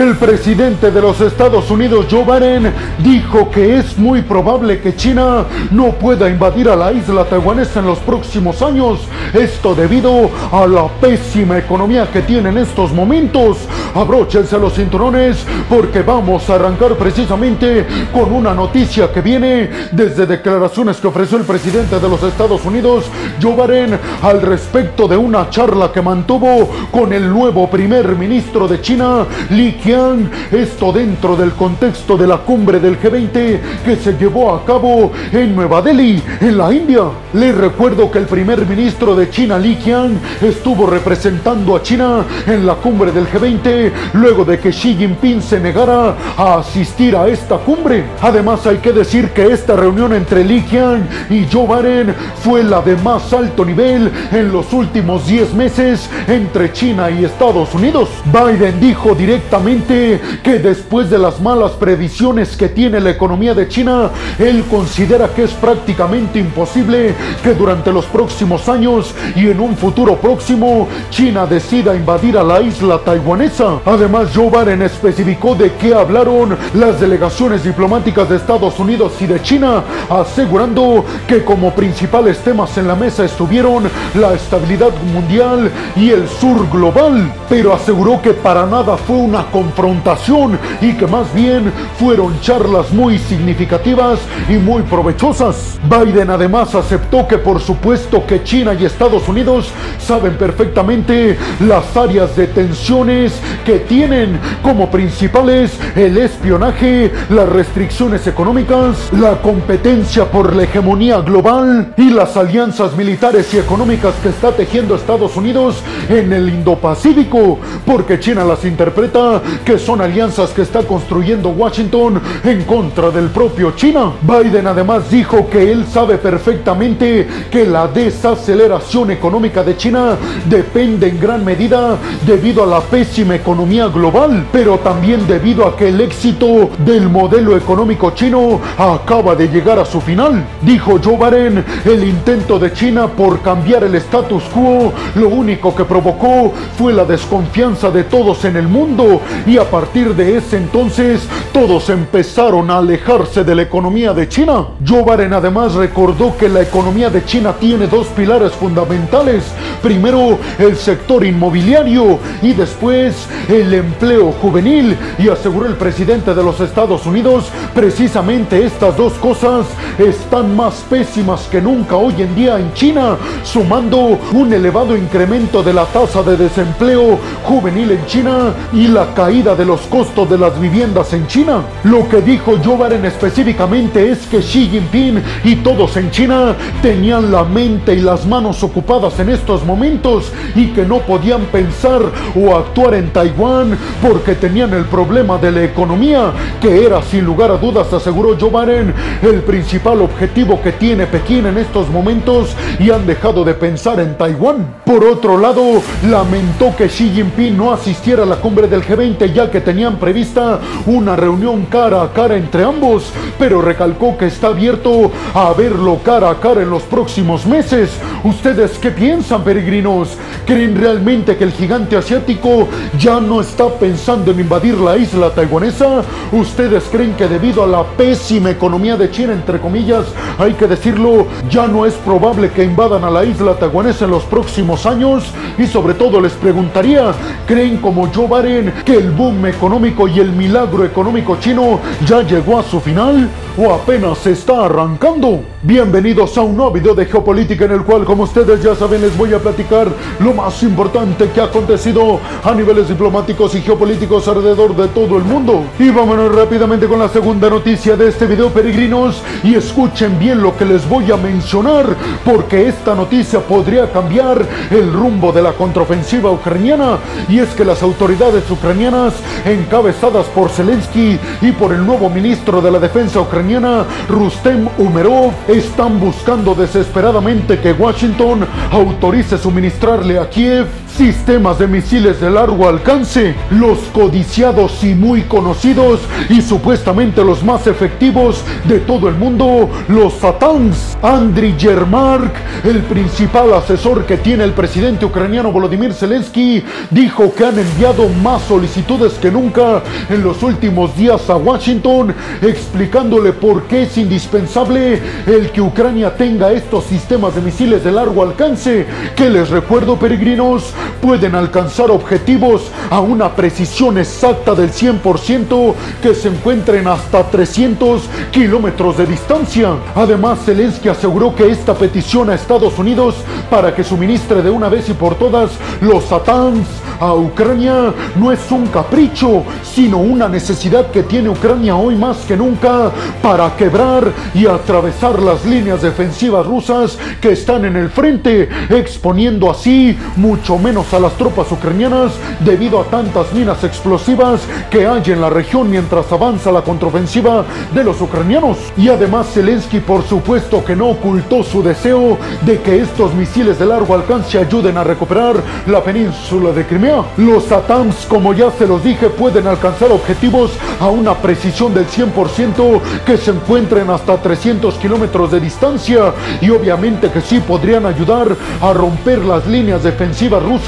El presidente de los Estados Unidos, Joe Biden, dijo que es muy probable que China no pueda invadir a la isla taiwanesa en los próximos años. Esto debido a la pésima economía que tiene en estos momentos. Abróchense los cinturones porque vamos a arrancar precisamente con una noticia que viene desde declaraciones que ofreció el presidente de los Estados Unidos, Joe Biden, al respecto de una charla que mantuvo con el nuevo primer ministro de China, Li. Esto dentro del contexto de la cumbre del G20 que se llevó a cabo en Nueva Delhi, en la India. Les recuerdo que el primer ministro de China, Li Qiang, estuvo representando a China en la cumbre del G20 luego de que Xi Jinping se negara a asistir a esta cumbre. Además hay que decir que esta reunión entre Li Qiang y Joe Biden fue la de más alto nivel en los últimos 10 meses entre China y Estados Unidos. Biden dijo directamente que después de las malas previsiones que tiene la economía de China, él considera que es prácticamente imposible que durante los próximos años y en un futuro próximo China decida invadir a la isla taiwanesa. Además, Joe Biden especificó de qué hablaron las delegaciones diplomáticas de Estados Unidos y de China, asegurando que como principales temas en la mesa estuvieron la estabilidad mundial y el sur global, pero aseguró que para nada fue una confrontación y que más bien fueron charlas muy significativas y muy provechosas. Biden además aceptó que por supuesto que China y Estados Unidos saben perfectamente las áreas de tensiones que tienen como principales el espionaje, las restricciones económicas, la competencia por la hegemonía global y las alianzas militares y económicas que está tejiendo Estados Unidos en el Indo-Pacífico, porque China las interpreta que son alianzas que está construyendo Washington en contra del propio China. Biden además dijo que él sabe perfectamente que la desaceleración económica de China depende en gran medida debido a la pésima economía global, pero también debido a que el éxito del modelo económico chino acaba de llegar a su final. Dijo Joe Biden, el intento de China por cambiar el status quo lo único que provocó fue la desconfianza de todos en el mundo y a partir de ese entonces todos empezaron a alejarse de la economía de China. Joe Biden además recordó que la economía de China tiene dos pilares fundamentales. Primero, el sector inmobiliario y después el empleo juvenil. Y aseguró el presidente de los Estados Unidos, precisamente estas dos cosas están más pésimas que nunca hoy en día en China, sumando un elevado incremento de la tasa de desempleo juvenil en China y la caída de los costos de las viviendas en China. Lo que dijo Joe Biden específicamente es que Xi Jinping y todos en China tenían la mente y las manos ocupadas en estos momentos y que no podían pensar o actuar en Taiwán porque tenían el problema de la economía, que era sin lugar a dudas, aseguró Joe Biden, el principal objetivo que tiene Pekín en estos momentos y han dejado de pensar en Taiwán. Por otro lado, lamentó que Xi Jinping no asistiera a la cumbre del G20 ya que tenían prevista una reunión cara a cara entre ambos, pero recalcó que está abierto a verlo cara a cara en los próximos meses. ¿Ustedes qué piensan, peregrinos? ¿Creen realmente que el gigante asiático ya no está pensando en invadir la isla taiwanesa? ¿Ustedes creen que debido a la pésima economía de China, entre comillas, hay que decirlo, ya no es probable que invadan a la isla taiwanesa en los próximos años? Y sobre todo les preguntaría, ¿creen como Joe Biden que el boom económico y el milagro económico chino ya llegó a su final? ¿O apenas se está arrancando? Bienvenidos a un nuevo video de geopolítica en el cual, como ustedes ya saben, les voy a platicar lo más importante que ha acontecido a niveles diplomáticos y geopolíticos alrededor de todo el mundo. Y vámonos rápidamente con la segunda noticia de este video, peregrinos, y escuchen bien lo que les voy a mencionar, porque esta noticia podría cambiar el rumbo de la contraofensiva ucraniana, y es que las autoridades ucranianas, encabezadas por Zelensky y por el nuevo ministro de la defensa ucraniana, Rustem Umerov, están buscando desesperadamente que Washington autorice suministrarle a Kiev sistemas de misiles de largo alcance, los codiciados y muy conocidos y supuestamente los más efectivos de todo el mundo, los Satans. Andriy Yermark, el principal asesor que tiene el presidente ucraniano Volodymyr Zelensky, dijo que han enviado más solicitudes que nunca en los últimos días a Washington, explicándole por qué es indispensable el que Ucrania tenga estos sistemas de misiles de largo alcance, que les recuerdo peregrinos, pueden alcanzar objetivos a una precisión exacta del 100% que se encuentren hasta 300 kilómetros de distancia. Además, Zelensky aseguró que esta petición a Estados Unidos para que suministre de una vez y por todas los SATANs a Ucrania no es un capricho, sino una necesidad que tiene Ucrania hoy más que nunca para quebrar y atravesar las líneas defensivas rusas que están en el frente, exponiendo así mucho menos a las tropas ucranianas debido a tantas minas explosivas que hay en la región mientras avanza la contraofensiva de los ucranianos. Y además Zelensky por supuesto que no ocultó su deseo de que estos misiles de largo alcance ayuden a recuperar la península de Crimea los ATAMS, como ya se los dije, pueden alcanzar objetivos a una precisión del 100% que se encuentren hasta 300 kilómetros de distancia y obviamente que sí podrían ayudar a romper las líneas defensivas rusas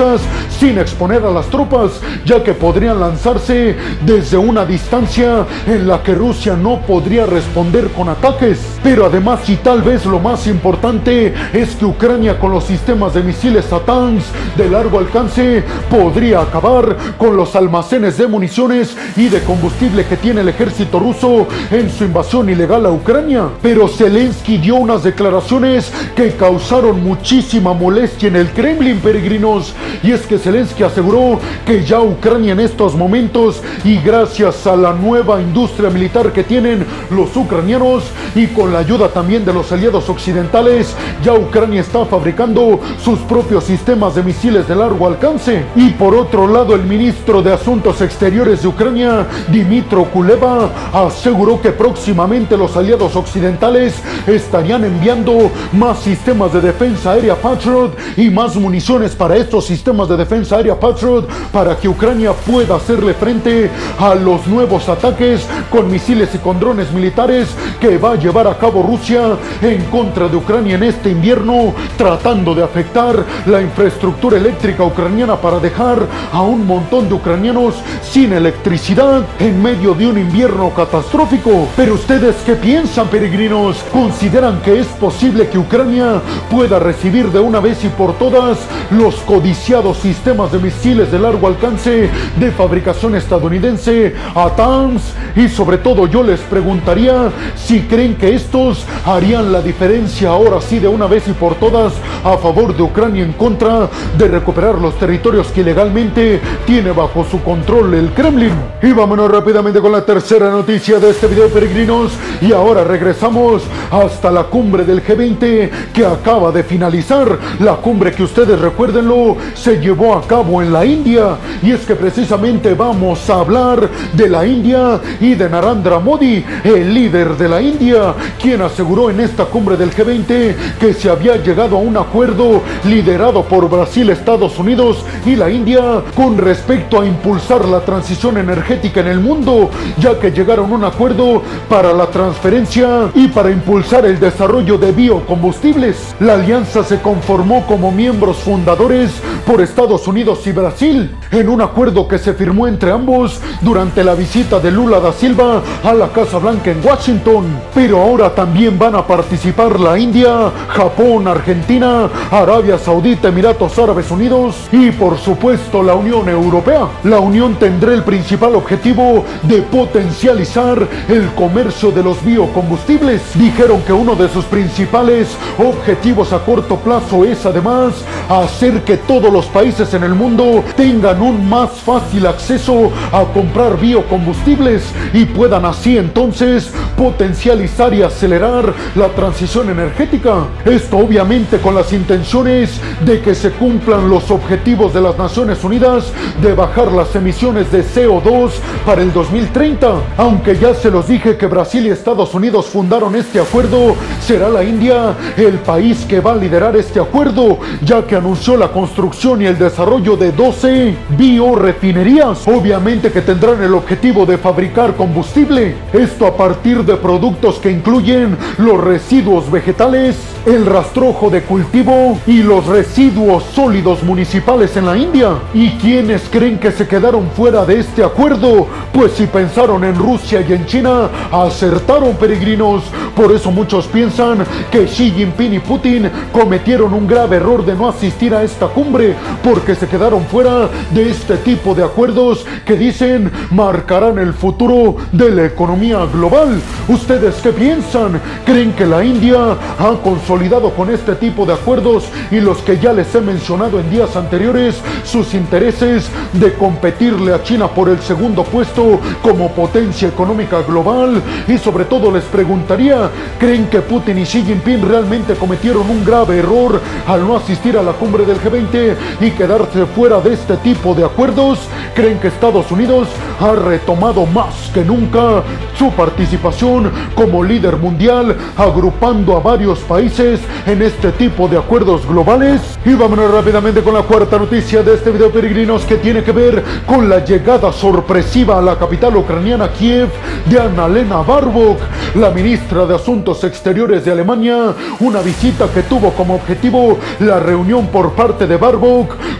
sin exponer a las tropas, ya que podrían lanzarse desde una distancia en la que Rusia no podría responder con ataques. Pero además y tal vez lo más importante es que Ucrania con los sistemas de misiles ATAMS de largo alcance podría acabar con los almacenes de municiones y de combustible que tiene el ejército ruso en su invasión ilegal a Ucrania. Pero Zelensky dio unas declaraciones que causaron muchísima molestia en el Kremlin, peregrinos. Y es que Zelensky aseguró que ya Ucrania en estos momentos y gracias a la nueva industria militar que tienen los ucranianos y con la ayuda también de los aliados occidentales, ya Ucrania está fabricando sus propios sistemas de misiles de largo alcance. Y por otro lado, el ministro de Asuntos Exteriores de Ucrania, Dimitro Kuleva, aseguró que próximamente los aliados occidentales estarían enviando más sistemas de defensa aérea Patriot y más municiones para estos sistemas de defensa aérea Patriot para que Ucrania pueda hacerle frente a los nuevos ataques con misiles y con drones militares que va a llevar a cabo Rusia en contra de Ucrania en este invierno, tratando de afectar la infraestructura eléctrica ucraniana para dejar a un montón de ucranianos sin electricidad en medio de un invierno catastrófico. Pero ustedes qué piensan, peregrinos? ¿Consideran que es posible que Ucrania pueda recibir de una vez y por todas los codiciados sistemas de misiles de largo alcance de fabricación estadounidense, ATAMS? Y sobre todo yo les preguntaría si creen que estos harían la diferencia ahora sí de una vez y por todas a favor de Ucrania en contra de recuperar los territorios que ilegalmente tiene bajo su control el Kremlin. Y vámonos rápidamente con la tercera noticia de este video peregrinos y ahora regresamos hasta la cumbre del G20 que acaba de finalizar. La cumbre que ustedes recuérdenlo se llevó a cabo en la India y es que precisamente vamos a hablar de la India y de Narendra Modi, el líder de la India, quien aseguró en esta cumbre del G20 que se había llegado a un acuerdo liderado por Brasil, Estados Unidos y la India con respecto a impulsar la transición energética en el mundo, ya que llegaron a un acuerdo para la transferencia y para impulsar el desarrollo de biocombustibles. La alianza se conformó como miembros fundadores por Estados Unidos y Brasil, en un acuerdo que se firmó entre ambos durante la visita de Lula da Silva a la Casa Blanca en Washington. Pero ahora también van a participar la India, Japón, Argentina, Arabia Saudita, Emiratos Árabes Unidos y por supuesto la Unión Europea. La Unión tendrá el principal objetivo de potencializar el comercio de los biocombustibles. Dijeron que uno de sus principales objetivos a corto plazo es además hacer que todos los países en el mundo tengan un más fácil acceso a comprar biocombustibles y puedan así entonces potencializar y acelerar la transición energética. Esto obviamente con las intenciones de que se cumplan los objetivos de las Naciones Unidas de bajar las emisiones de CO2 para el 2030. Aunque ya se los dije que Brasil y Estados Unidos fundaron este acuerdo, será la India el país que va a liderar este acuerdo, ya que anunció la construcción construcción y el desarrollo de 12 biorefinerías, obviamente que tendrán el objetivo de fabricar combustible. Esto a partir de productos que incluyen los residuos vegetales, el rastrojo de cultivo y los residuos sólidos municipales en la India. ¿Y quienes creen que se quedaron fuera de este acuerdo? Pues si pensaron en Rusia y en China, acertaron peregrinos. Por eso muchos piensan que Xi Jinping y Putin cometieron un grave error de no asistir a esta cumbre, porque se quedaron fuera de este tipo de acuerdos que dicen marcarán el futuro de la economía global. ¿Ustedes qué piensan? ¿Creen que la India ha consolidado con este tipo de acuerdos y los que ya les he mencionado en días anteriores sus intereses de competirle a China por el segundo puesto como potencia económica global? Y sobre todo les preguntaría, ¿creen que Putin y Xi Jinping realmente cometieron un grave error al no asistir a la cumbre del G20 y quedarse fuera de este tipo de acuerdos? ¿Creen que Estados Unidos ha retomado más que nunca su participación como líder mundial, agrupando a varios países en este tipo de acuerdos globales? Y vámonos rápidamente con la cuarta noticia de este video peregrinos que tiene que ver con la llegada sorpresiva a la capital ucraniana Kiev de Annalena Baerbock, la ministra de Asuntos Exteriores de Alemania, una visita que tuvo como objetivo la reunión por parte de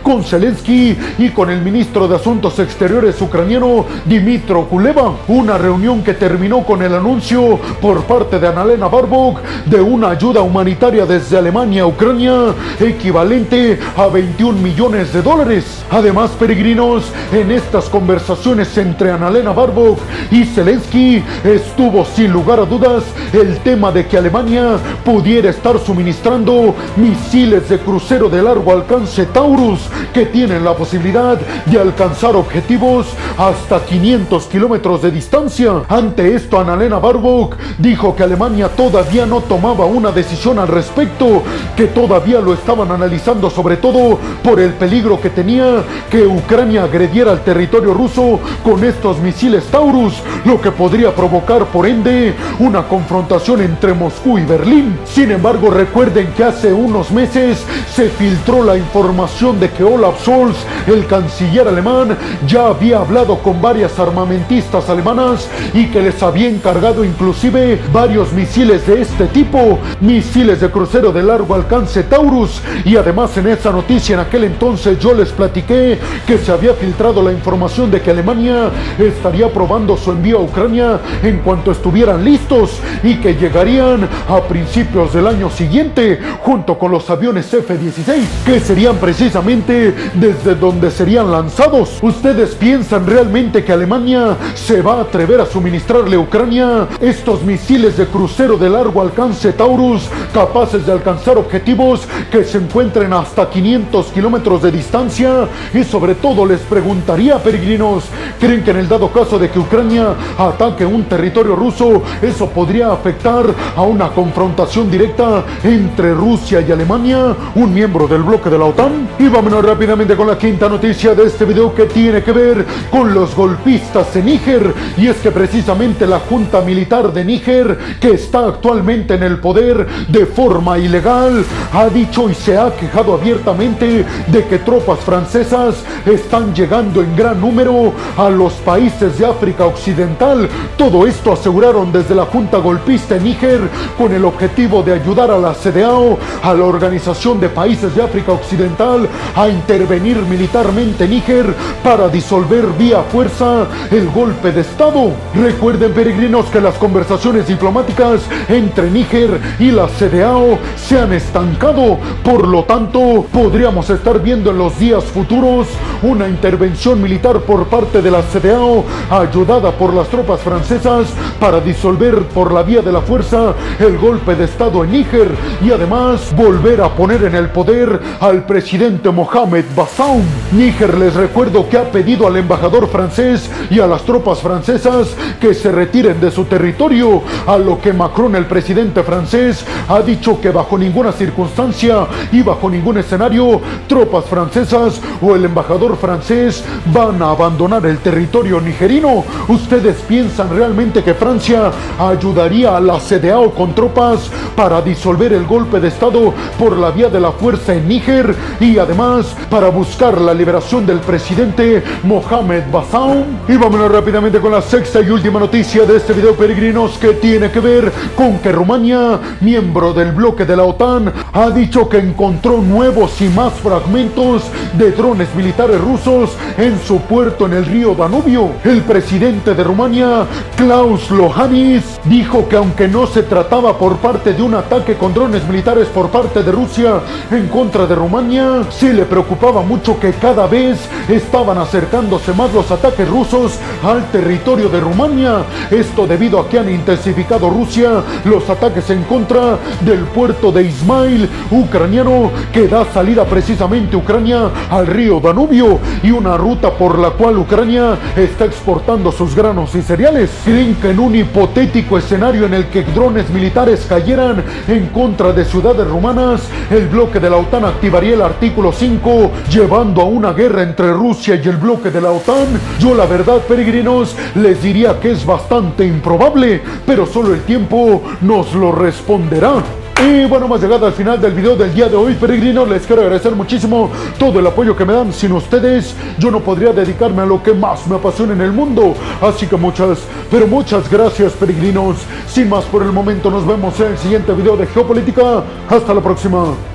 Con Zelensky y con el ministro de Asuntos Exteriores ucraniano Dimitro Kuleva, una reunión que terminó con el anuncio por parte de Annalena Baerbock de una ayuda humanitaria desde Alemania a Ucrania equivalente a 21 millones de dólares. Además, peregrinos, en estas conversaciones entre Annalena Baerbock y Zelensky estuvo sin lugar a dudas el tema de que Alemania pudiera estar suministrando misiles de crucero de largo alcance Taurus que tienen la posibilidad de alcanzar objetivos hasta 500 kilómetros de distancia. Ante esto, Annalena Baerbock dijo que Alemania todavía no tomaba una decisión al respecto, que todavía lo estaban analizando sobre todo por el peligro que tenía que Ucrania agrediera al territorio ruso con estos misiles Taurus, lo que podría provocar por ende una confrontación entre Moscú y Berlín. Sin embargo, recuerden que hace unos meses se filtró la información de que Olaf Scholz, el canciller alemán, ya había hablado con varias armamentistas alemanas y que les había encargado inclusive varios misiles de este tipo, misiles de crucero de largo alcance Taurus. Y además en esa noticia en aquel entonces yo les platiqué que se había filtrado la información de que Alemania estaría probando su envío a Ucrania en cuanto estuvieran listos y que llegarían a principios del año siguiente junto con los aviones F-16 que serían precisamente desde donde serían lanzados. ¿Ustedes piensan realmente que Alemania se va a atrever a suministrarle a Ucrania estos misiles de crucero de largo alcance Taurus capaces de alcanzar objetivos que se encuentren hasta 500 kilómetros de distancia? Y sobre todo les preguntaría, peregrinos, ¿creen que en el dado caso de que Ucrania ataque un territorio ruso, eso podría afectar a una confrontación directa entre Rusia y Alemania, un miembro del bloque de la OTAN? Y vámonos rápidamente con la quinta noticia de este video que tiene que ver con los golpistas en Níger. Y es que precisamente la Junta Militar de Níger, que está actualmente en el poder de forma ilegal, ha dicho y se ha quejado abiertamente de que tropas francesas están llegando en gran número a los países de África Occidental. Todo esto aseguraron desde la Junta Golpista en Níger con el objetivo de ayudar a la CDAO, a la Organización de Países de África Occidental, a intervenir militarmente en Níger para disolver vía fuerza el golpe de Estado. Recuerden peregrinos que las conversaciones diplomáticas entre Níger y la CDAO se han estancado, por lo tanto podríamos estar viendo en los días futuros una intervención militar por parte de la CDAO ayudada por las tropas francesas para disolver por la vía de la fuerza el golpe de Estado en Níger y además volver a poner en el poder al presidente Mohamed Bazoum. Níger les recuerdo que ha pedido al embajador francés y a las tropas francesas que se retiren de su territorio, a lo que Macron, el presidente francés, ha dicho que bajo ninguna circunstancia y bajo ningún escenario tropas francesas o el embajador francés van a abandonar el territorio nigerino. ¿Ustedes piensan realmente que Francia ayudaría a la CDAO con tropas para disolver el golpe de Estado por la vía de la fuerza en Níger? y además para buscar la liberación del presidente Mohamed Bassaum. Y vámonos rápidamente con la sexta y última noticia de este video peregrinos que tiene que ver con que Rumania, miembro del bloque de la OTAN, ha dicho que encontró nuevos y más fragmentos de drones militares rusos en su puerto en el río Danubio. El presidente de Rumania, Klaus Lohanis, dijo que aunque no se trataba por parte de un ataque con drones militares por parte de Rusia en contra de Rumania, sí le preocupaba mucho que cada vez estaban acercándose más los ataques rusos al territorio de Rumania. Esto debido a que han intensificado Rusia los ataques en contra del puerto de Ismail, ucraniano, que da salida precisamente Ucrania al río Danubio y una ruta por la cual Ucrania está exportando sus granos y cereales. Creen que en un hipotético escenario en el que drones militares cayeran en contra de ciudades rumanas, el bloque de la OTAN activaría el artículo 5, llevando a una guerra entre Rusia y el bloque de la OTAN. Yo la verdad, peregrinos, les diría que es bastante improbable, pero solo el tiempo nos lo responderá. Y bueno, hemos llegado al final del video del día de hoy, peregrinos. Les quiero agradecer muchísimo todo el apoyo que me dan. Sin ustedes, yo no podría dedicarme a lo que más me apasiona en el mundo. Así que muchas, pero muchas gracias, peregrinos. Sin más por el momento, nos vemos en el siguiente video de Geopolítica. Hasta la próxima.